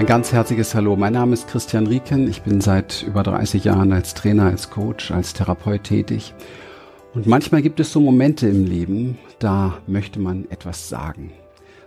Ein ganz herzliches Hallo. Mein Name ist Christian Rieken. Ich bin seit über 30 Jahren als Trainer, als Coach, als Therapeut tätig. Und manchmal gibt es so Momente im Leben, da möchte man etwas sagen.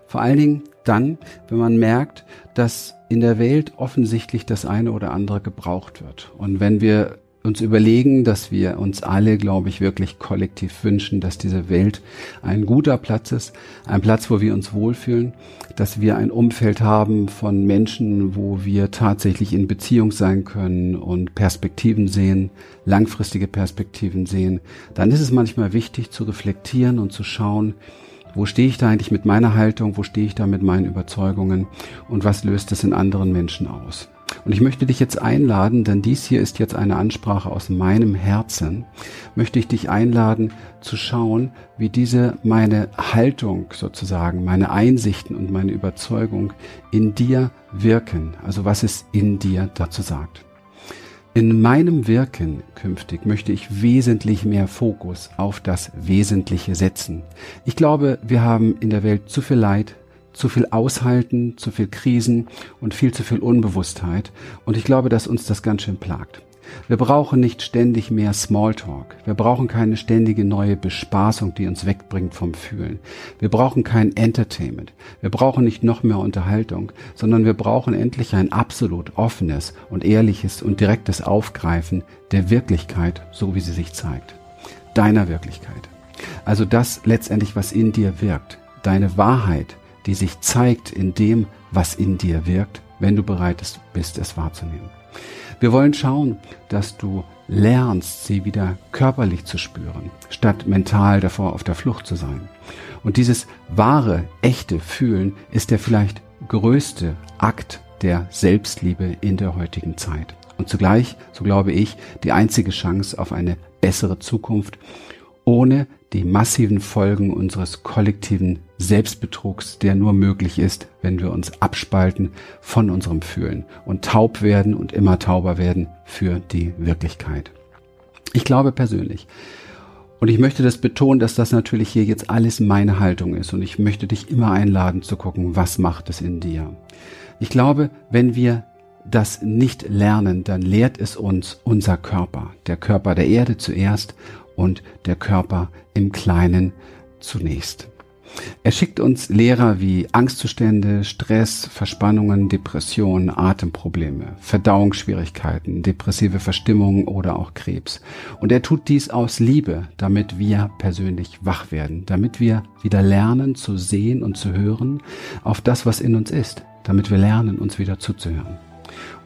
Vor allen Dingen dann, wenn man merkt, dass in der Welt offensichtlich das eine oder andere gebraucht wird. Und wenn wir uns überlegen, dass wir uns alle, glaube ich, wirklich kollektiv wünschen, dass diese Welt ein guter Platz ist, ein Platz, wo wir uns wohlfühlen, dass wir ein Umfeld haben von Menschen, wo wir tatsächlich in Beziehung sein können und Perspektiven sehen, langfristige Perspektiven sehen, dann ist es manchmal wichtig zu reflektieren und zu schauen, wo stehe ich da eigentlich mit meiner Haltung, wo stehe ich da mit meinen Überzeugungen und was löst es in anderen Menschen aus. Und ich möchte dich jetzt einladen, denn dies hier ist jetzt eine Ansprache aus meinem Herzen, möchte ich dich einladen zu schauen, wie diese meine Haltung sozusagen, meine Einsichten und meine Überzeugung in dir wirken. Also was es in dir dazu sagt. In meinem Wirken künftig möchte ich wesentlich mehr Fokus auf das Wesentliche setzen. Ich glaube, wir haben in der Welt zu viel Leid, zu viel Aushalten, zu viel Krisen und viel zu viel Unbewusstheit. Und ich glaube, dass uns das ganz schön plagt. Wir brauchen nicht ständig mehr Smalltalk. Wir brauchen keine ständige neue Bespaßung, die uns wegbringt vom Fühlen. Wir brauchen kein Entertainment. Wir brauchen nicht noch mehr Unterhaltung, sondern wir brauchen endlich ein absolut offenes und ehrliches und direktes Aufgreifen der Wirklichkeit, so wie sie sich zeigt. Deiner Wirklichkeit. Also das letztendlich, was in dir wirkt. Deine Wahrheit, die sich zeigt in dem, was in dir wirkt, wenn du bereit bist, es wahrzunehmen. Wir wollen schauen, dass du lernst, sie wieder körperlich zu spüren, statt mental davor auf der Flucht zu sein. Und dieses wahre, echte Fühlen ist der vielleicht größte Akt der Selbstliebe in der heutigen Zeit. Und zugleich, so glaube ich, die einzige Chance auf eine bessere Zukunft, ohne die massiven Folgen unseres kollektiven Selbstbetrugs, der nur möglich ist, wenn wir uns abspalten von unserem Fühlen und taub werden und immer tauber werden für die Wirklichkeit. Ich glaube persönlich, und ich möchte das betonen, dass das natürlich hier jetzt alles meine Haltung ist und ich möchte dich immer einladen zu gucken, was macht es in dir. Ich glaube, wenn wir das nicht lernen, dann lehrt es uns unser Körper, der Körper der Erde zuerst und der Körper im Kleinen zunächst. Er schickt uns Lehrer wie Angstzustände, Stress, Verspannungen, Depressionen, Atemprobleme, Verdauungsschwierigkeiten, depressive Verstimmungen oder auch Krebs. Und er tut dies aus Liebe, damit wir persönlich wach werden, damit wir wieder lernen zu sehen und zu hören auf das, was in uns ist, damit wir lernen, uns wieder zuzuhören.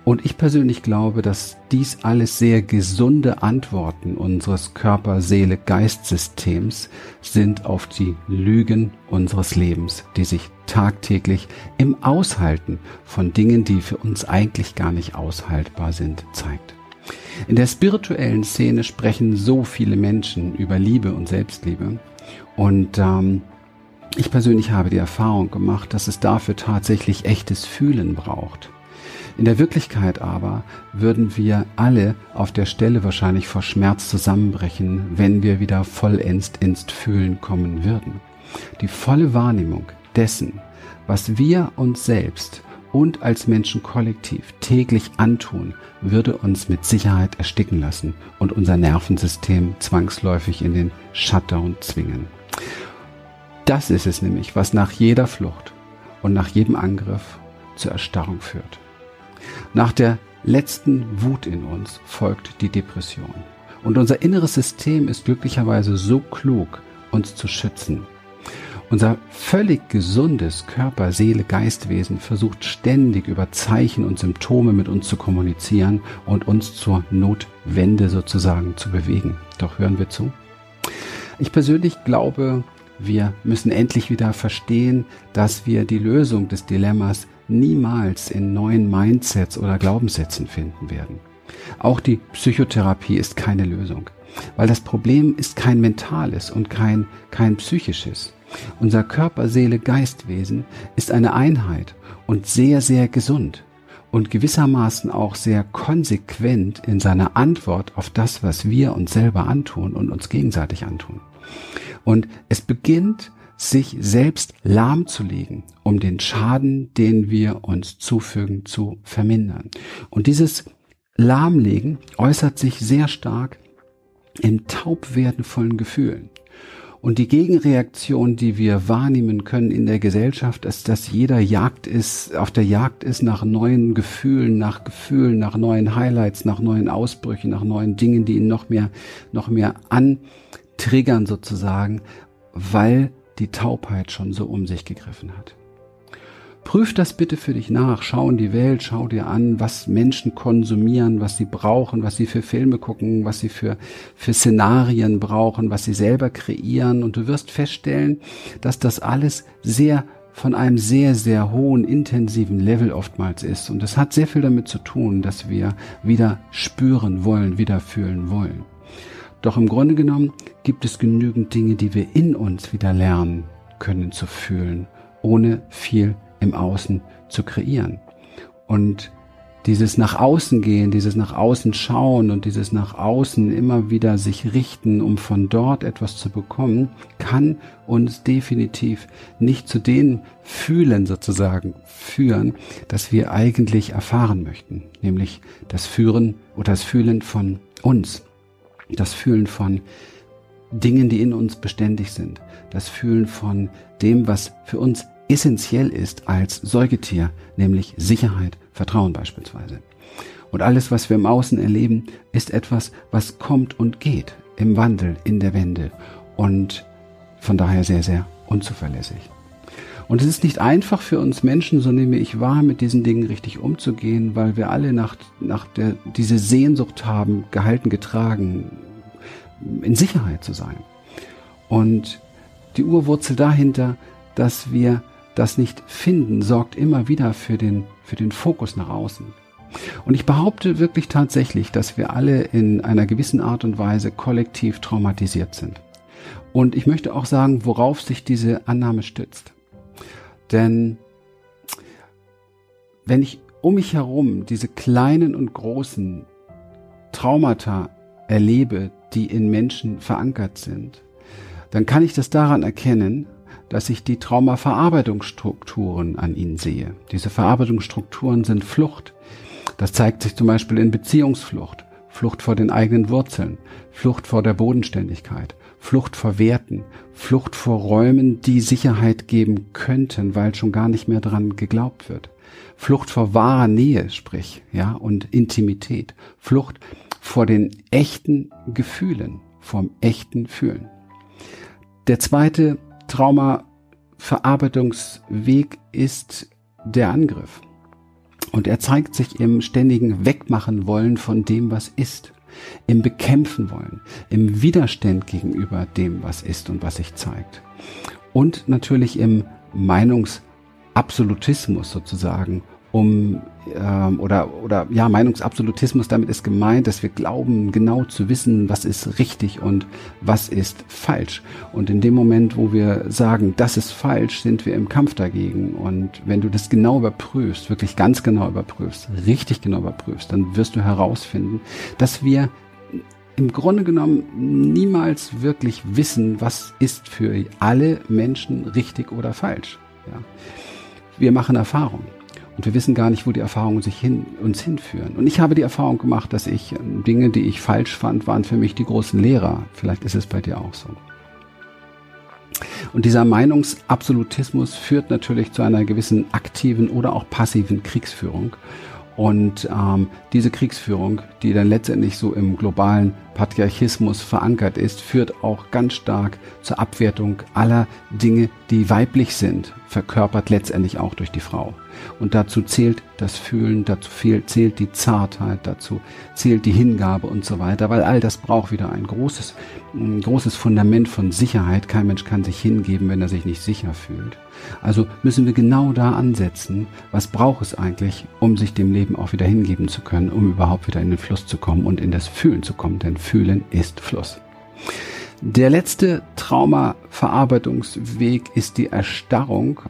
Und ich persönlich glaube, dass dies alles sehr gesunde Antworten unseres Körper-Seele-Geist-Systems sind auf die Lügen unseres Lebens, die sich tagtäglich im Aushalten von Dingen, die für uns eigentlich gar nicht aushaltbar sind, zeigt. In der spirituellen Szene sprechen so viele Menschen über Liebe und Selbstliebe. Und ähm, ich persönlich habe die Erfahrung gemacht, dass es dafür tatsächlich echtes Fühlen braucht. In der Wirklichkeit aber würden wir alle auf der Stelle wahrscheinlich vor Schmerz zusammenbrechen, wenn wir wieder vollends ins Fühlen kommen würden. Die volle Wahrnehmung dessen, was wir uns selbst und als Menschen kollektiv täglich antun, würde uns mit Sicherheit ersticken lassen und unser Nervensystem zwangsläufig in den Shutdown zwingen. Das ist es nämlich, was nach jeder Flucht und nach jedem Angriff zur Erstarrung führt. Nach der letzten Wut in uns folgt die Depression. Und unser inneres System ist glücklicherweise so klug, uns zu schützen. Unser völlig gesundes Körper, Seele, Geistwesen versucht ständig über Zeichen und Symptome mit uns zu kommunizieren und uns zur Notwende sozusagen zu bewegen. Doch hören wir zu. Ich persönlich glaube, wir müssen endlich wieder verstehen, dass wir die Lösung des Dilemmas niemals in neuen Mindsets oder Glaubenssätzen finden werden. Auch die Psychotherapie ist keine Lösung, weil das Problem ist kein mentales und kein, kein psychisches. Unser Körper, Seele, Geistwesen ist eine Einheit und sehr, sehr gesund und gewissermaßen auch sehr konsequent in seiner Antwort auf das, was wir uns selber antun und uns gegenseitig antun. Und es beginnt sich selbst lahmzulegen, um den Schaden, den wir uns zufügen, zu vermindern. Und dieses Lahmlegen äußert sich sehr stark in Taubwerden vollen Gefühlen. Und die Gegenreaktion, die wir wahrnehmen können in der Gesellschaft, ist, dass jeder Jagd ist, auf der Jagd ist nach neuen Gefühlen, nach Gefühlen, nach neuen Highlights, nach neuen Ausbrüchen, nach neuen Dingen, die ihn noch mehr, noch mehr antriggern sozusagen, weil die Taubheit schon so um sich gegriffen hat. Prüf das bitte für dich nach. Schau in die Welt, schau dir an, was Menschen konsumieren, was sie brauchen, was sie für Filme gucken, was sie für, für Szenarien brauchen, was sie selber kreieren. Und du wirst feststellen, dass das alles sehr von einem sehr, sehr hohen, intensiven Level oftmals ist. Und es hat sehr viel damit zu tun, dass wir wieder spüren wollen, wieder fühlen wollen. Doch im Grunde genommen gibt es genügend Dinge, die wir in uns wieder lernen können zu fühlen, ohne viel im Außen zu kreieren. Und dieses nach außen gehen, dieses nach außen schauen und dieses nach außen immer wieder sich richten, um von dort etwas zu bekommen, kann uns definitiv nicht zu den Fühlen sozusagen führen, dass wir eigentlich erfahren möchten, nämlich das Führen oder das Fühlen von uns, das Fühlen von Dingen, die in uns beständig sind, das Fühlen von dem, was für uns essentiell ist als Säugetier, nämlich Sicherheit, Vertrauen beispielsweise. Und alles, was wir im Außen erleben, ist etwas, was kommt und geht im Wandel, in der Wende und von daher sehr, sehr unzuverlässig. Und es ist nicht einfach für uns Menschen, so nehme ich wahr, mit diesen Dingen richtig umzugehen, weil wir alle nach, nach der, diese Sehnsucht haben, gehalten, getragen, in Sicherheit zu sein. Und die Urwurzel dahinter, dass wir das nicht finden, sorgt immer wieder für den, für den Fokus nach außen. Und ich behaupte wirklich tatsächlich, dass wir alle in einer gewissen Art und Weise kollektiv traumatisiert sind. Und ich möchte auch sagen, worauf sich diese Annahme stützt. Denn wenn ich um mich herum diese kleinen und großen Traumata erlebe, die in Menschen verankert sind, dann kann ich das daran erkennen, dass ich die Traumaverarbeitungsstrukturen an ihnen sehe. Diese Verarbeitungsstrukturen sind Flucht. Das zeigt sich zum Beispiel in Beziehungsflucht, Flucht vor den eigenen Wurzeln, Flucht vor der Bodenständigkeit, Flucht vor Werten, Flucht vor Räumen, die Sicherheit geben könnten, weil schon gar nicht mehr dran geglaubt wird. Flucht vor wahrer Nähe, sprich, ja, und Intimität. Flucht vor den echten Gefühlen, vom echten Fühlen. Der zweite Traumaverarbeitungsweg ist der Angriff. Und er zeigt sich im ständigen Wegmachen wollen von dem, was ist, im Bekämpfen wollen, im Widerstand gegenüber dem, was ist und was sich zeigt. Und natürlich im Meinungsabsolutismus sozusagen um ähm, oder oder ja Meinungsabsolutismus damit ist gemeint, dass wir glauben genau zu wissen, was ist richtig und was ist falsch. Und in dem Moment, wo wir sagen, das ist falsch, sind wir im Kampf dagegen. Und wenn du das genau überprüfst, wirklich ganz genau überprüfst, richtig genau überprüfst, dann wirst du herausfinden, dass wir im Grunde genommen niemals wirklich wissen, was ist für alle Menschen richtig oder falsch. Ja. Wir machen Erfahrungen. Und wir wissen gar nicht, wo die Erfahrungen sich hin, uns hinführen. Und ich habe die Erfahrung gemacht, dass ich äh, Dinge, die ich falsch fand, waren für mich die großen Lehrer. Vielleicht ist es bei dir auch so. Und dieser Meinungsabsolutismus führt natürlich zu einer gewissen aktiven oder auch passiven Kriegsführung. Und ähm, diese Kriegsführung, die dann letztendlich so im globalen Patriarchismus verankert ist, führt auch ganz stark zur Abwertung aller Dinge, die weiblich sind, verkörpert letztendlich auch durch die Frau. Und dazu zählt das Fühlen, dazu zählt die Zartheit, dazu zählt die Hingabe und so weiter, weil all das braucht wieder ein großes, ein großes Fundament von Sicherheit. Kein Mensch kann sich hingeben, wenn er sich nicht sicher fühlt. Also müssen wir genau da ansetzen, was braucht es eigentlich, um sich dem Leben auch wieder hingeben zu können, um überhaupt wieder in den Fluss zu kommen und in das Fühlen zu kommen, denn Fühlen ist Fluss. Der letzte Traumaverarbeitungsweg ist die Erstarrung.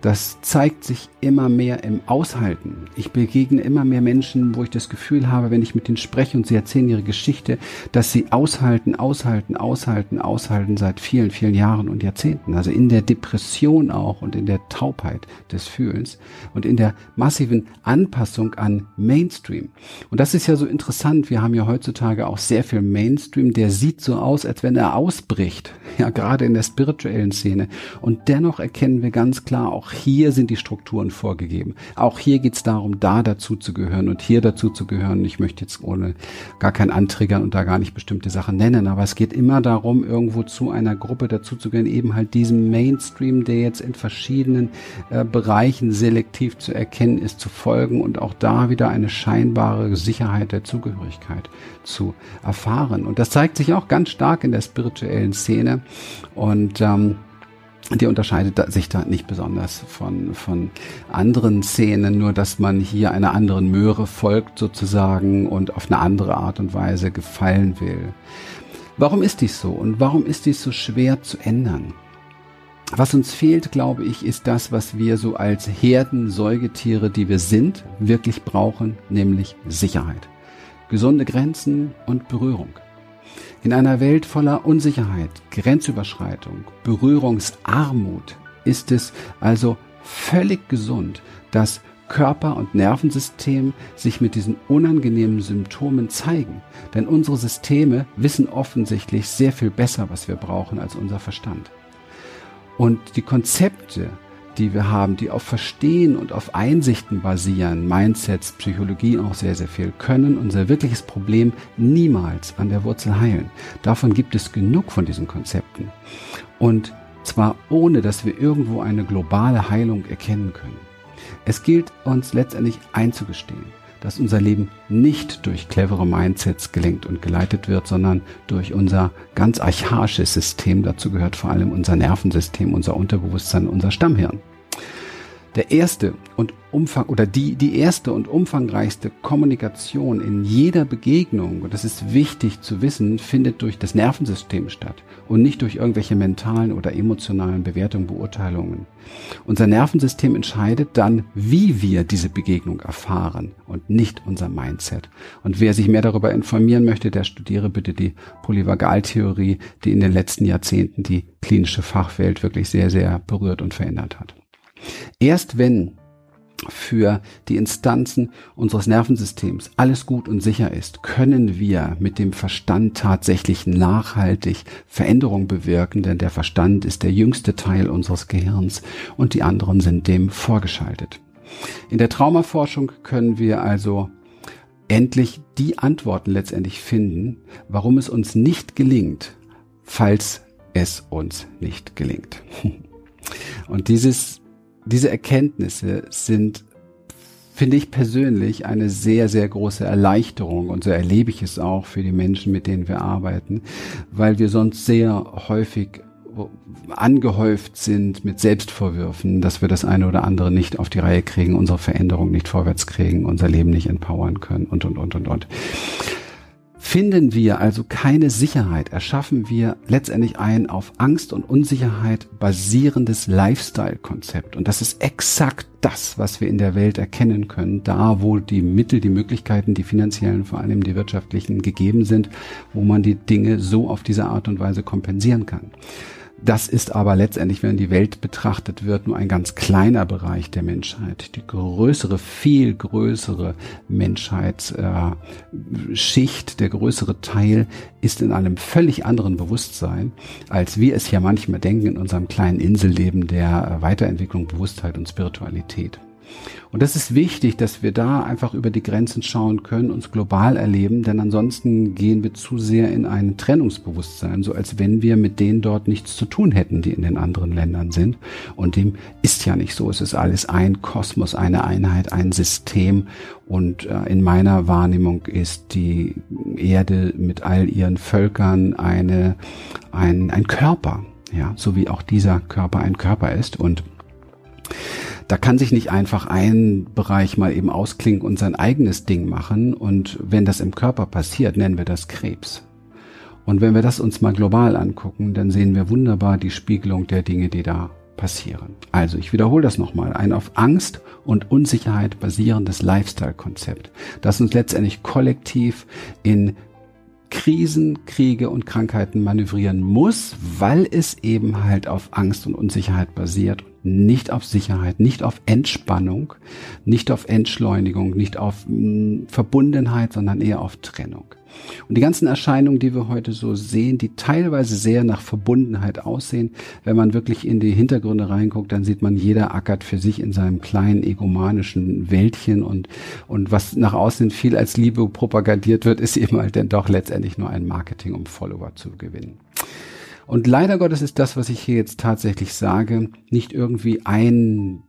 Das zeigt sich immer mehr im Aushalten. Ich begegne immer mehr Menschen, wo ich das Gefühl habe, wenn ich mit ihnen spreche und sie erzählen ihre Geschichte, dass sie aushalten, aushalten, aushalten, aushalten seit vielen, vielen Jahren und Jahrzehnten. Also in der Depression auch und in der Taubheit des Fühlens und in der massiven Anpassung an Mainstream. Und das ist ja so interessant. Wir haben ja heutzutage auch sehr viel Mainstream, der sieht so aus, als wenn er ausbricht. Ja, gerade in der spirituellen Szene. Und dennoch erkennen wir ganz klar auch auch hier sind die Strukturen vorgegeben. Auch hier geht es darum, da dazu zu gehören und hier dazu zu gehören. Ich möchte jetzt ohne gar kein Antriggern und da gar nicht bestimmte Sachen nennen, aber es geht immer darum, irgendwo zu einer Gruppe dazu zu gehören, eben halt diesem Mainstream, der jetzt in verschiedenen äh, Bereichen selektiv zu erkennen ist, zu folgen und auch da wieder eine scheinbare Sicherheit der Zugehörigkeit zu erfahren. Und das zeigt sich auch ganz stark in der spirituellen Szene und ähm, die unterscheidet sich da nicht besonders von, von anderen Szenen, nur dass man hier einer anderen Möhre folgt sozusagen und auf eine andere Art und Weise gefallen will. Warum ist dies so und warum ist dies so schwer zu ändern? Was uns fehlt, glaube ich, ist das, was wir so als Herden Säugetiere, die wir sind, wirklich brauchen, nämlich Sicherheit. Gesunde Grenzen und Berührung. In einer Welt voller Unsicherheit, Grenzüberschreitung, Berührungsarmut ist es also völlig gesund, dass Körper und Nervensystem sich mit diesen unangenehmen Symptomen zeigen. Denn unsere Systeme wissen offensichtlich sehr viel besser, was wir brauchen als unser Verstand. Und die Konzepte, die wir haben, die auf Verstehen und auf Einsichten basieren, Mindsets, Psychologie auch sehr, sehr viel, können unser wirkliches Problem niemals an der Wurzel heilen. Davon gibt es genug von diesen Konzepten. Und zwar ohne, dass wir irgendwo eine globale Heilung erkennen können. Es gilt uns letztendlich einzugestehen, dass unser Leben nicht durch clevere Mindsets gelenkt und geleitet wird, sondern durch unser ganz archaisches System. Dazu gehört vor allem unser Nervensystem, unser Unterbewusstsein, unser Stammhirn. Der erste und Umfang oder die, die erste und umfangreichste Kommunikation in jeder Begegnung, und das ist wichtig zu wissen, findet durch das Nervensystem statt und nicht durch irgendwelche mentalen oder emotionalen Bewertungen, Beurteilungen. Unser Nervensystem entscheidet dann, wie wir diese Begegnung erfahren und nicht unser Mindset. Und wer sich mehr darüber informieren möchte, der studiere bitte die Polyvagaltheorie, die in den letzten Jahrzehnten die klinische Fachwelt wirklich sehr, sehr berührt und verändert hat. Erst wenn für die Instanzen unseres Nervensystems alles gut und sicher ist, können wir mit dem Verstand tatsächlich nachhaltig Veränderung bewirken, denn der Verstand ist der jüngste Teil unseres Gehirns und die anderen sind dem vorgeschaltet. In der Traumaforschung können wir also endlich die Antworten letztendlich finden, warum es uns nicht gelingt, falls es uns nicht gelingt. Und dieses diese Erkenntnisse sind, finde ich persönlich, eine sehr, sehr große Erleichterung und so erlebe ich es auch für die Menschen, mit denen wir arbeiten, weil wir sonst sehr häufig angehäuft sind mit Selbstvorwürfen, dass wir das eine oder andere nicht auf die Reihe kriegen, unsere Veränderung nicht vorwärts kriegen, unser Leben nicht empowern können und, und, und, und, und. Finden wir also keine Sicherheit, erschaffen wir letztendlich ein auf Angst und Unsicherheit basierendes Lifestyle-Konzept. Und das ist exakt das, was wir in der Welt erkennen können, da wo die Mittel, die Möglichkeiten, die finanziellen, vor allem die wirtschaftlichen gegeben sind, wo man die Dinge so auf diese Art und Weise kompensieren kann. Das ist aber letztendlich, wenn die Welt betrachtet wird, nur ein ganz kleiner Bereich der Menschheit. Die größere, viel größere Menschheitsschicht, äh, der größere Teil ist in einem völlig anderen Bewusstsein, als wir es ja manchmal denken in unserem kleinen Inselleben der Weiterentwicklung, Bewusstheit und Spiritualität. Und das ist wichtig, dass wir da einfach über die Grenzen schauen können, uns global erleben, denn ansonsten gehen wir zu sehr in ein Trennungsbewusstsein, so als wenn wir mit denen dort nichts zu tun hätten, die in den anderen Ländern sind. Und dem ist ja nicht so. Es ist alles ein Kosmos, eine Einheit, ein System. Und äh, in meiner Wahrnehmung ist die Erde mit all ihren Völkern eine, ein, ein Körper. Ja, so wie auch dieser Körper ein Körper ist. Und da kann sich nicht einfach ein Bereich mal eben ausklinken und sein eigenes Ding machen. Und wenn das im Körper passiert, nennen wir das Krebs. Und wenn wir das uns mal global angucken, dann sehen wir wunderbar die Spiegelung der Dinge, die da passieren. Also ich wiederhole das nochmal. Ein auf Angst und Unsicherheit basierendes Lifestyle-Konzept, das uns letztendlich kollektiv in Krisen, Kriege und Krankheiten manövrieren muss, weil es eben halt auf Angst und Unsicherheit basiert nicht auf Sicherheit, nicht auf Entspannung, nicht auf Entschleunigung, nicht auf mh, mm, Verbundenheit, sondern eher auf Trennung. Und die ganzen Erscheinungen, die wir heute so sehen, die teilweise sehr nach Verbundenheit aussehen, wenn man wirklich in die Hintergründe reinguckt, dann sieht man, jeder ackert für sich in seinem kleinen egomanischen Wäldchen und, und was nach außen viel als Liebe propagandiert wird, ist eben halt dann doch letztendlich nur ein Marketing, um Follower zu gewinnen. Und leider Gottes ist das, was ich hier jetzt tatsächlich sage, nicht irgendwie ein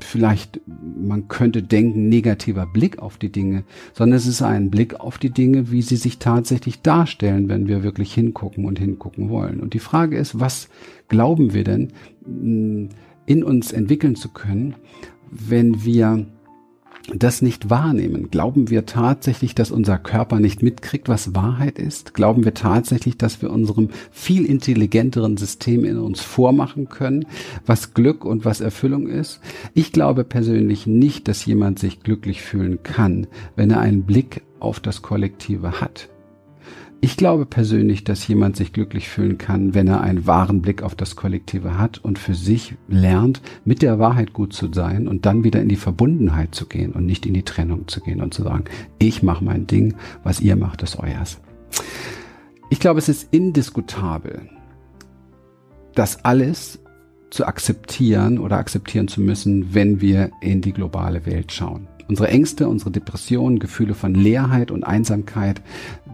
vielleicht, man könnte denken, negativer Blick auf die Dinge, sondern es ist ein Blick auf die Dinge, wie sie sich tatsächlich darstellen, wenn wir wirklich hingucken und hingucken wollen. Und die Frage ist, was glauben wir denn in uns entwickeln zu können, wenn wir das nicht wahrnehmen? Glauben wir tatsächlich, dass unser Körper nicht mitkriegt, was Wahrheit ist? Glauben wir tatsächlich, dass wir unserem viel intelligenteren System in uns vormachen können, was Glück und was Erfüllung ist? Ich glaube persönlich nicht, dass jemand sich glücklich fühlen kann, wenn er einen Blick auf das Kollektive hat. Ich glaube persönlich, dass jemand sich glücklich fühlen kann, wenn er einen wahren Blick auf das Kollektive hat und für sich lernt, mit der Wahrheit gut zu sein und dann wieder in die Verbundenheit zu gehen und nicht in die Trennung zu gehen und zu sagen, ich mache mein Ding, was ihr macht, ist euers. Ich glaube, es ist indiskutabel, das alles zu akzeptieren oder akzeptieren zu müssen, wenn wir in die globale Welt schauen. Unsere Ängste, unsere Depressionen, Gefühle von Leerheit und Einsamkeit,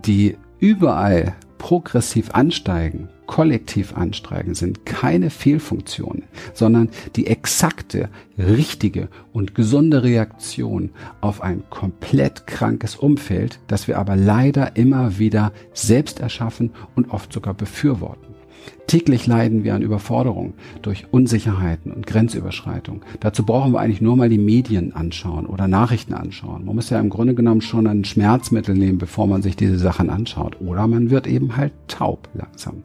die überall progressiv ansteigen, kollektiv ansteigen, sind keine Fehlfunktionen, sondern die exakte, richtige und gesunde Reaktion auf ein komplett krankes Umfeld, das wir aber leider immer wieder selbst erschaffen und oft sogar befürworten. Täglich leiden wir an Überforderung durch Unsicherheiten und Grenzüberschreitung. Dazu brauchen wir eigentlich nur mal die Medien anschauen oder Nachrichten anschauen. Man muss ja im Grunde genommen schon ein Schmerzmittel nehmen, bevor man sich diese Sachen anschaut. Oder man wird eben halt taub langsam.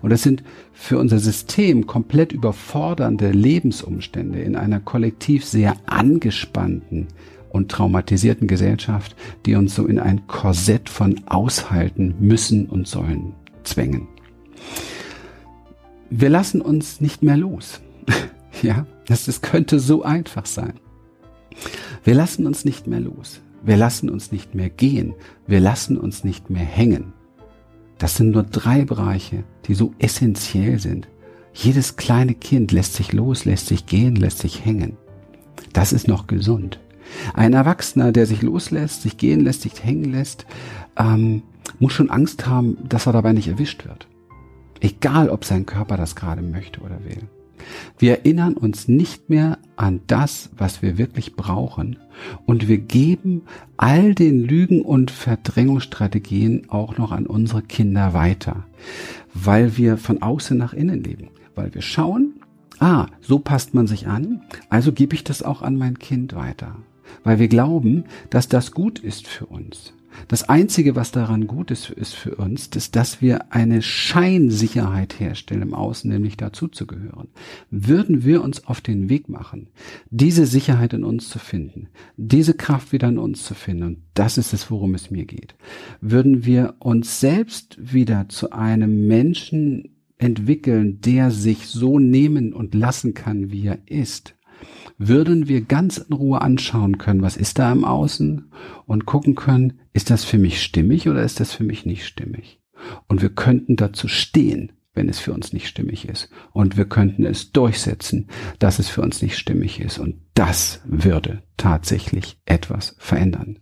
Und das sind für unser System komplett überfordernde Lebensumstände in einer kollektiv sehr angespannten und traumatisierten Gesellschaft, die uns so in ein Korsett von aushalten müssen und sollen zwängen wir lassen uns nicht mehr los. ja, das, das könnte so einfach sein. Wir lassen uns nicht mehr los. Wir lassen uns nicht mehr gehen. Wir lassen uns nicht mehr hängen. Das sind nur drei Bereiche, die so essentiell sind. Jedes kleine Kind lässt sich los, lässt sich gehen, lässt sich hängen. Das ist noch gesund. Ein Erwachsener, der sich loslässt, sich gehen lässt, sich hängen lässt, ähm, muss schon Angst haben, dass er dabei nicht erwischt wird. Egal, ob sein Körper das gerade möchte oder will. Wir erinnern uns nicht mehr an das, was wir wirklich brauchen und wir geben all den Lügen und Verdrängungsstrategien auch noch an unsere Kinder weiter, weil wir von außen nach innen leben, weil wir schauen, ah, so passt man sich an, also gebe ich das auch an mein Kind weiter, weil wir glauben, dass das gut ist für uns. Das Einzige, was daran gut ist, ist für uns, ist, dass wir eine Scheinsicherheit herstellen im Außen, nämlich dazuzugehören. Würden wir uns auf den Weg machen, diese Sicherheit in uns zu finden, diese Kraft wieder in uns zu finden, und das ist es, worum es mir geht, würden wir uns selbst wieder zu einem Menschen entwickeln, der sich so nehmen und lassen kann, wie er ist, würden wir ganz in Ruhe anschauen können, was ist da im Außen und gucken können, ist das für mich stimmig oder ist das für mich nicht stimmig? Und wir könnten dazu stehen, wenn es für uns nicht stimmig ist. Und wir könnten es durchsetzen, dass es für uns nicht stimmig ist. Und das würde tatsächlich etwas verändern.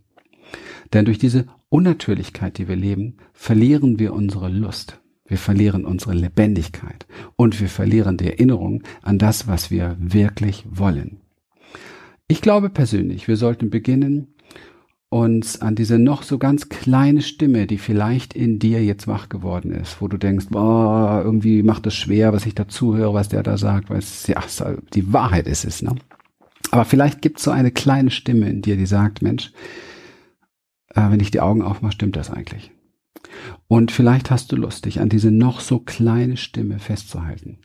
Denn durch diese Unnatürlichkeit, die wir leben, verlieren wir unsere Lust. Wir verlieren unsere Lebendigkeit und wir verlieren die Erinnerung an das, was wir wirklich wollen. Ich glaube persönlich, wir sollten beginnen, uns an diese noch so ganz kleine Stimme, die vielleicht in dir jetzt wach geworden ist, wo du denkst, boah, irgendwie macht es schwer, was ich dazu höre, was der da sagt, weil es ja die Wahrheit ist es, ne? Aber vielleicht gibt es so eine kleine Stimme in dir, die sagt, Mensch, äh, wenn ich die Augen aufmache, stimmt das eigentlich? Und vielleicht hast du Lust, dich an diese noch so kleine Stimme festzuhalten.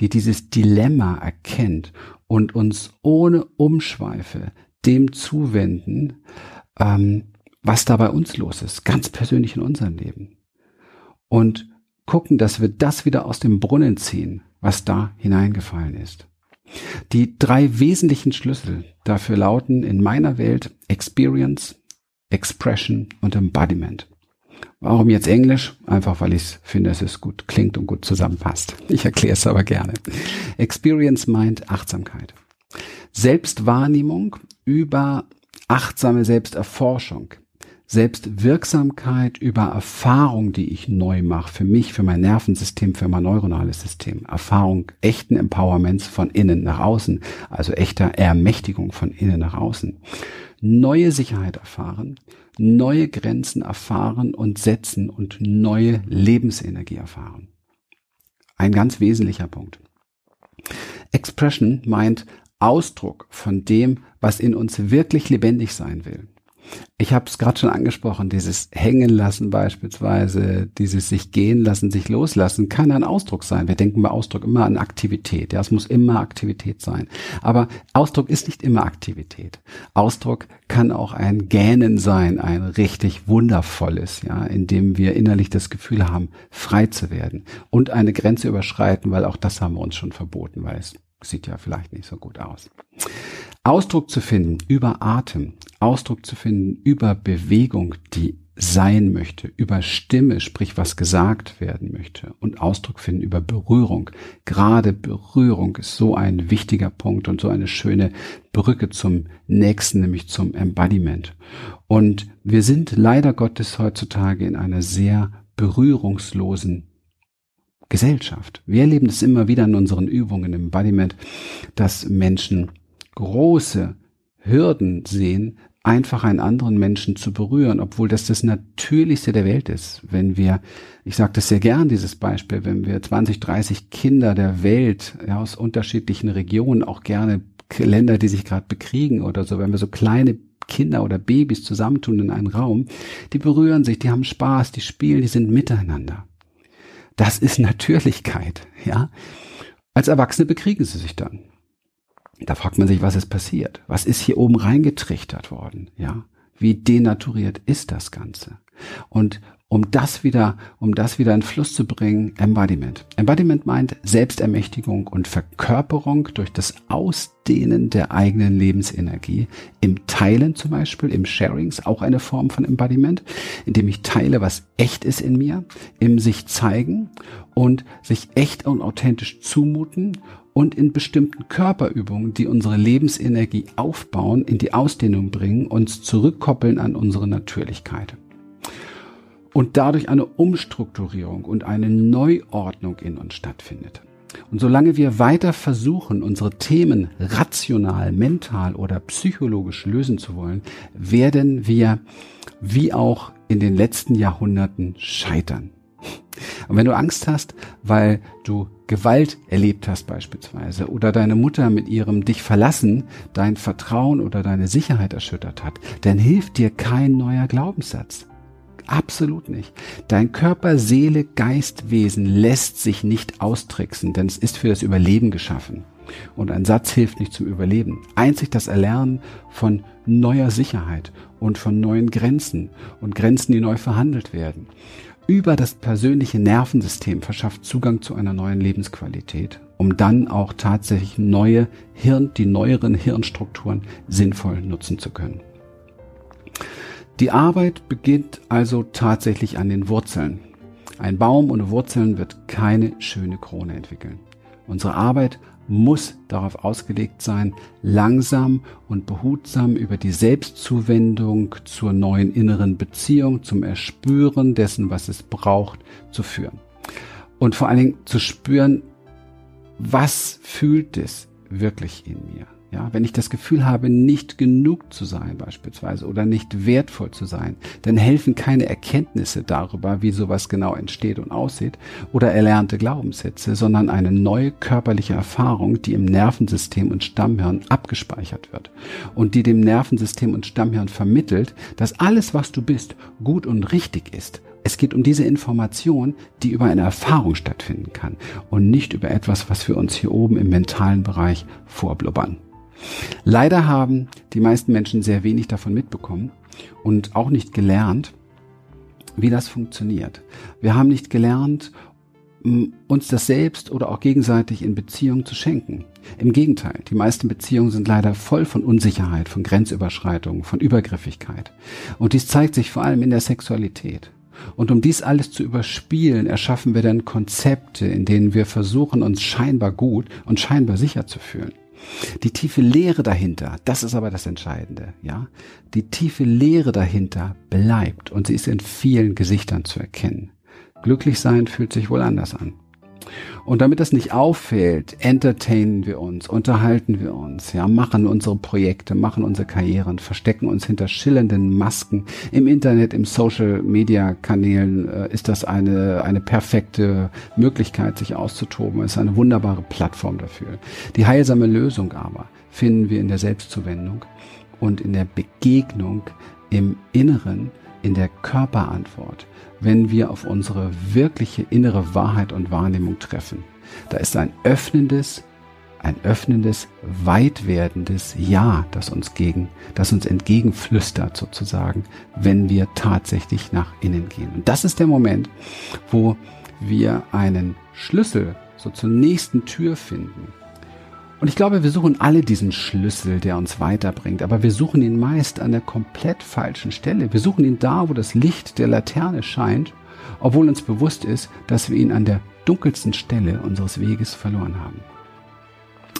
Die dieses Dilemma erkennt und uns ohne Umschweife dem zuwenden, ähm, was da bei uns los ist, ganz persönlich in unserem Leben. Und gucken, dass wir das wieder aus dem Brunnen ziehen, was da hineingefallen ist. Die drei wesentlichen Schlüssel dafür lauten in meiner Welt Experience, Expression und Embodiment. Warum jetzt Englisch? Einfach weil ich finde, dass es gut klingt und gut zusammenpasst. Ich erkläre es aber gerne. Experience meint Achtsamkeit. Selbstwahrnehmung über achtsame Selbsterforschung. Selbstwirksamkeit über Erfahrung, die ich neu mache, für mich, für mein Nervensystem, für mein neuronales System. Erfahrung echten Empowerments von innen nach außen, also echter Ermächtigung von innen nach außen. Neue Sicherheit erfahren, neue Grenzen erfahren und setzen und neue Lebensenergie erfahren. Ein ganz wesentlicher Punkt. Expression meint Ausdruck von dem, was in uns wirklich lebendig sein will. Ich habe es gerade schon angesprochen, dieses Hängen lassen beispielsweise, dieses sich gehen lassen, sich loslassen, kann ein Ausdruck sein. Wir denken bei Ausdruck immer an Aktivität. Ja, es muss immer Aktivität sein. Aber Ausdruck ist nicht immer Aktivität. Ausdruck kann auch ein Gähnen sein, ein richtig wundervolles, ja, in dem wir innerlich das Gefühl haben, frei zu werden und eine Grenze überschreiten, weil auch das haben wir uns schon verboten, weil es sieht ja vielleicht nicht so gut aus. Ausdruck zu finden über Atem, Ausdruck zu finden über Bewegung, die sein möchte, über Stimme, sprich was gesagt werden möchte und Ausdruck finden über Berührung. Gerade Berührung ist so ein wichtiger Punkt und so eine schöne Brücke zum nächsten, nämlich zum Embodiment. Und wir sind leider Gottes heutzutage in einer sehr berührungslosen Gesellschaft. Wir erleben es immer wieder in unseren Übungen im Embodiment, dass Menschen große Hürden sehen, einfach einen anderen Menschen zu berühren, obwohl das das Natürlichste der Welt ist. Wenn wir, ich sage das sehr gern, dieses Beispiel, wenn wir 20, 30 Kinder der Welt ja, aus unterschiedlichen Regionen, auch gerne Länder, die sich gerade bekriegen oder so, wenn wir so kleine Kinder oder Babys zusammentun in einen Raum, die berühren sich, die haben Spaß, die spielen, die sind miteinander. Das ist Natürlichkeit, ja. Als Erwachsene bekriegen sie sich dann. Da fragt man sich, was ist passiert? Was ist hier oben reingetrichtert worden? Ja, wie denaturiert ist das Ganze? Und um das wieder, um das wieder in Fluss zu bringen, Embodiment. Embodiment meint Selbstermächtigung und Verkörperung durch das Ausdehnen der eigenen Lebensenergie. Im Teilen zum Beispiel, im Sharings, auch eine Form von Embodiment, indem ich teile, was echt ist in mir, im sich zeigen und sich echt und authentisch zumuten und in bestimmten Körperübungen, die unsere Lebensenergie aufbauen, in die Ausdehnung bringen, uns zurückkoppeln an unsere Natürlichkeit. Und dadurch eine Umstrukturierung und eine Neuordnung in uns stattfindet. Und solange wir weiter versuchen, unsere Themen rational, mental oder psychologisch lösen zu wollen, werden wir wie auch in den letzten Jahrhunderten scheitern. Und wenn du Angst hast, weil du Gewalt erlebt hast beispielsweise oder deine Mutter mit ihrem dich verlassen dein Vertrauen oder deine Sicherheit erschüttert hat, dann hilft dir kein neuer Glaubenssatz. Absolut nicht. Dein Körper, Seele, Geist, Wesen lässt sich nicht austricksen, denn es ist für das Überleben geschaffen. Und ein Satz hilft nicht zum Überleben. Einzig das Erlernen von neuer Sicherheit und von neuen Grenzen und Grenzen, die neu verhandelt werden über das persönliche Nervensystem verschafft Zugang zu einer neuen Lebensqualität, um dann auch tatsächlich neue Hirn, die neueren Hirnstrukturen sinnvoll nutzen zu können. Die Arbeit beginnt also tatsächlich an den Wurzeln. Ein Baum ohne Wurzeln wird keine schöne Krone entwickeln. Unsere Arbeit muss darauf ausgelegt sein, langsam und behutsam über die Selbstzuwendung zur neuen inneren Beziehung, zum Erspüren dessen, was es braucht, zu führen. Und vor allen Dingen zu spüren, was fühlt es wirklich in mir? Ja, wenn ich das Gefühl habe, nicht genug zu sein beispielsweise oder nicht wertvoll zu sein, dann helfen keine Erkenntnisse darüber, wie sowas genau entsteht und aussieht oder erlernte Glaubenssätze, sondern eine neue körperliche Erfahrung, die im Nervensystem und Stammhirn abgespeichert wird und die dem Nervensystem und Stammhirn vermittelt, dass alles, was du bist, gut und richtig ist Es geht um diese Information, die über eine Erfahrung stattfinden kann und nicht über etwas, was wir uns hier oben im mentalen Bereich vorblubbern. Leider haben die meisten Menschen sehr wenig davon mitbekommen und auch nicht gelernt, wie das funktioniert. Wir haben nicht gelernt, uns das selbst oder auch gegenseitig in Beziehung zu schenken. Im Gegenteil, die meisten Beziehungen sind leider voll von Unsicherheit, von Grenzüberschreitungen, von Übergriffigkeit. Und dies zeigt sich vor allem in der Sexualität. Und um dies alles zu überspielen, erschaffen wir dann Konzepte, in denen wir versuchen, uns scheinbar gut und scheinbar sicher zu fühlen. Die tiefe Lehre dahinter, das ist aber das Entscheidende, ja. Die tiefe Lehre dahinter bleibt und sie ist in vielen Gesichtern zu erkennen. Glücklich sein fühlt sich wohl anders an. Und damit das nicht auffällt, entertainen wir uns, unterhalten wir uns, ja, machen unsere Projekte, machen unsere Karrieren, verstecken uns hinter schillernden Masken. Im Internet, im Social Media Kanälen äh, ist das eine, eine perfekte Möglichkeit, sich auszutoben. Es ist eine wunderbare Plattform dafür. Die heilsame Lösung aber finden wir in der Selbstzuwendung und in der Begegnung im Inneren, in der Körperantwort wenn wir auf unsere wirkliche innere Wahrheit und Wahrnehmung treffen. Da ist ein öffnendes, ein öffnendes, weit werdendes Ja, das uns gegen, das uns entgegenflüstert sozusagen, wenn wir tatsächlich nach innen gehen. Und das ist der Moment, wo wir einen Schlüssel so zur nächsten Tür finden, und ich glaube, wir suchen alle diesen Schlüssel, der uns weiterbringt, aber wir suchen ihn meist an der komplett falschen Stelle. Wir suchen ihn da, wo das Licht der Laterne scheint, obwohl uns bewusst ist, dass wir ihn an der dunkelsten Stelle unseres Weges verloren haben.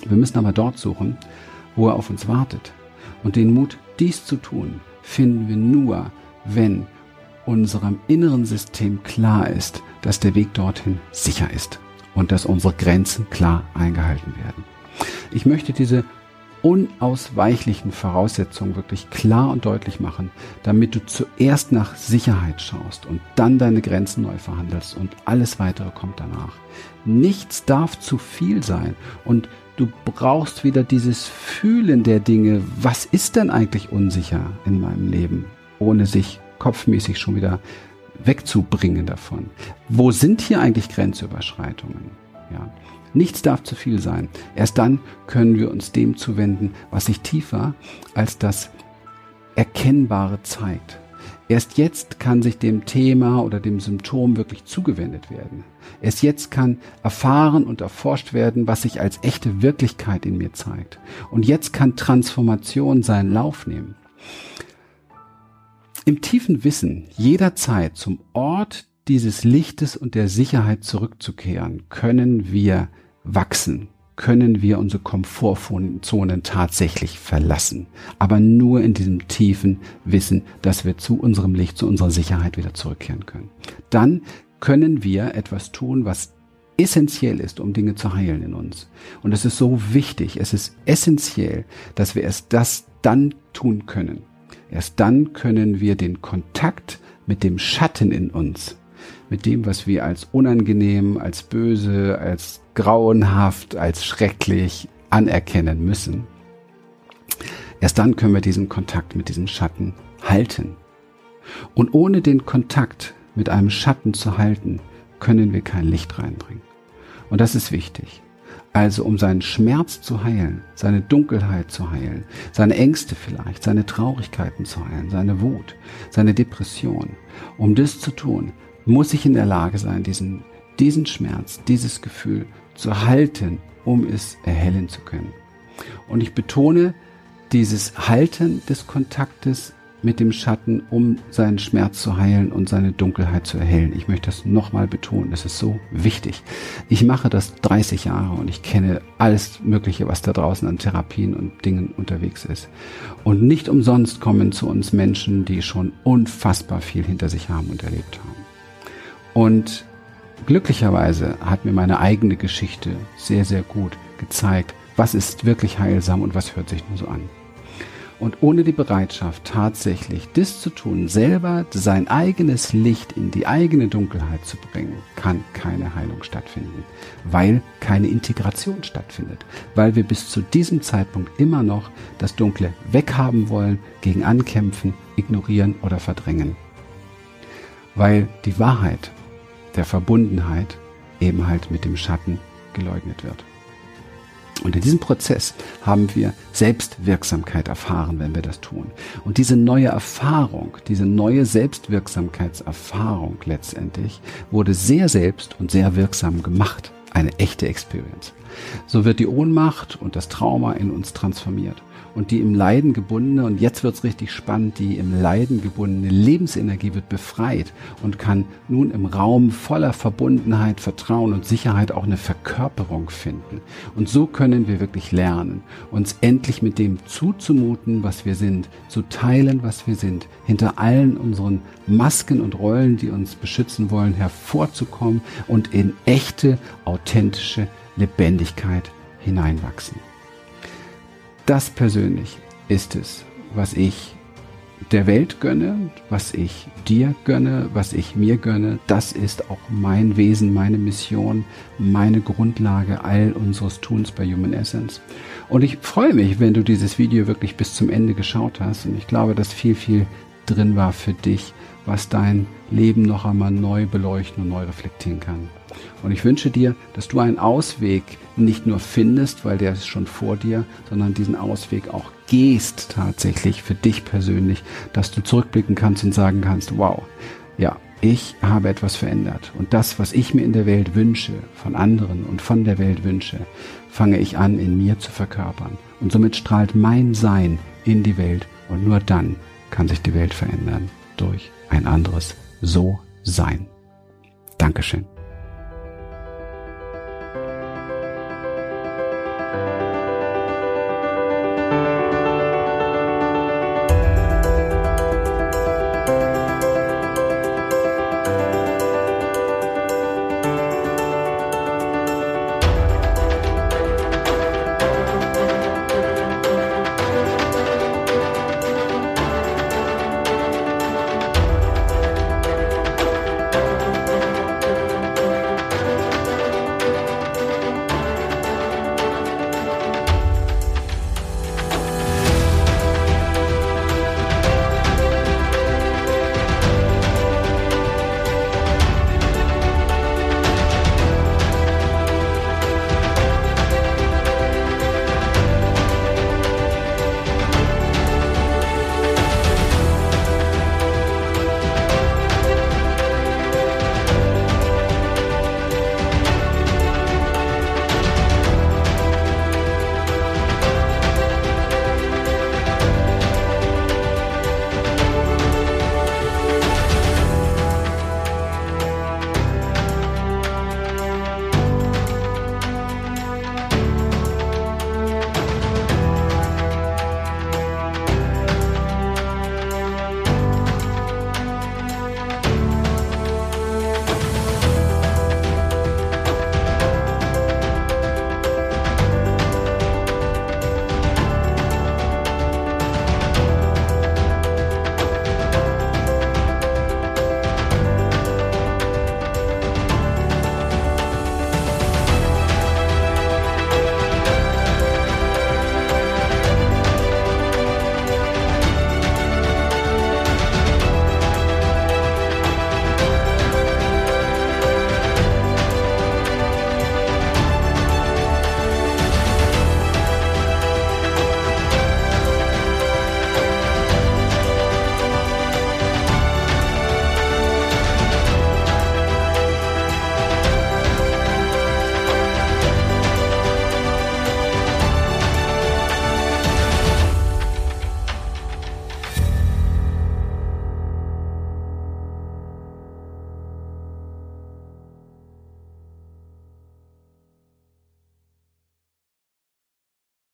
Wir müssen aber dort suchen, wo er auf uns wartet. Und den Mut, dies zu tun, finden wir nur, wenn unserem inneren System klar ist, dass der Weg dorthin sicher ist und dass unsere Grenzen klar eingehalten werden. Ich möchte diese unausweichlichen Voraussetzungen wirklich klar und deutlich machen, damit du zuerst nach Sicherheit schaust und dann deine Grenzen neu verhandelst und alles weitere kommt danach. Nichts darf zu viel sein und du brauchst wieder dieses Fühlen der Dinge. Was ist denn eigentlich unsicher in meinem Leben, ohne sich kopfmäßig schon wieder wegzubringen davon? Wo sind hier eigentlich Grenzüberschreitungen? Ja. Nichts darf zu viel sein. Erst dann können wir uns dem zuwenden, was sich tiefer als das Erkennbare zeigt. Erst jetzt kann sich dem Thema oder dem Symptom wirklich zugewendet werden. Erst jetzt kann erfahren und erforscht werden, was sich als echte Wirklichkeit in mir zeigt. Und jetzt kann Transformation seinen Lauf nehmen. Im tiefen Wissen, jederzeit zum Ort dieses Lichtes und der Sicherheit zurückzukehren, können wir wachsen, können wir unsere Komfortzonen tatsächlich verlassen. Aber nur in diesem tiefen Wissen, dass wir zu unserem Licht, zu unserer Sicherheit wieder zurückkehren können. Dann können wir etwas tun, was essentiell ist, um Dinge zu heilen in uns. Und es ist so wichtig, es ist essentiell, dass wir erst das dann tun können. Erst dann können wir den Kontakt mit dem Schatten in uns mit dem, was wir als unangenehm, als böse, als grauenhaft, als schrecklich anerkennen müssen. Erst dann können wir diesen Kontakt mit diesem Schatten halten. Und ohne den Kontakt mit einem Schatten zu halten, können wir kein Licht reinbringen. Und das ist wichtig. Also um seinen Schmerz zu heilen, seine Dunkelheit zu heilen, seine Ängste vielleicht, seine Traurigkeiten zu heilen, seine Wut, seine Depression. Um das zu tun, muss ich in der Lage sein, diesen, diesen Schmerz, dieses Gefühl zu halten, um es erhellen zu können. Und ich betone dieses Halten des Kontaktes mit dem Schatten, um seinen Schmerz zu heilen und seine Dunkelheit zu erhellen. Ich möchte das nochmal betonen. Das ist so wichtig. Ich mache das 30 Jahre und ich kenne alles Mögliche, was da draußen an Therapien und Dingen unterwegs ist. Und nicht umsonst kommen zu uns Menschen, die schon unfassbar viel hinter sich haben und erlebt haben. Und glücklicherweise hat mir meine eigene Geschichte sehr, sehr gut gezeigt, was ist wirklich heilsam und was hört sich nur so an. Und ohne die Bereitschaft, tatsächlich das zu tun, selber sein eigenes Licht in die eigene Dunkelheit zu bringen, kann keine Heilung stattfinden, weil keine Integration stattfindet, weil wir bis zu diesem Zeitpunkt immer noch das Dunkle weghaben wollen, gegen ankämpfen, ignorieren oder verdrängen. weil die Wahrheit der Verbundenheit eben halt mit dem Schatten geleugnet wird. Und in diesem Prozess haben wir Selbstwirksamkeit erfahren, wenn wir das tun. Und diese neue Erfahrung, diese neue Selbstwirksamkeitserfahrung letztendlich wurde sehr selbst und sehr wirksam gemacht. Eine echte Experience. So wird die Ohnmacht und das Trauma in uns transformiert und die im Leiden gebundene, und jetzt wird's richtig spannend, die im Leiden gebundene Lebensenergie wird befreit und kann nun im Raum voller Verbundenheit, Vertrauen und Sicherheit auch eine Verkörperung finden. Und so können wir wirklich lernen, uns endlich mit dem zuzumuten, was wir sind, zu teilen, was wir sind, hinter allen unseren Masken und Rollen, die uns beschützen wollen, hervorzukommen und in echte, authentische Lebendigkeit hineinwachsen. Das persönlich ist es, was ich der Welt gönne, was ich dir gönne, was ich mir gönne. Das ist auch mein Wesen, meine Mission, meine Grundlage all unseres Tuns bei Human Essence. Und ich freue mich, wenn du dieses Video wirklich bis zum Ende geschaut hast. Und ich glaube, dass viel, viel drin war für dich, was dein Leben noch einmal neu beleuchten und neu reflektieren kann. Und ich wünsche dir, dass du einen Ausweg nicht nur findest, weil der ist schon vor dir, sondern diesen Ausweg auch gehst tatsächlich für dich persönlich, dass du zurückblicken kannst und sagen kannst, wow, ja, ich habe etwas verändert. Und das, was ich mir in der Welt wünsche, von anderen und von der Welt wünsche, fange ich an, in mir zu verkörpern. Und somit strahlt mein Sein in die Welt und nur dann kann sich die Welt verändern durch ein anderes So-Sein. Dankeschön.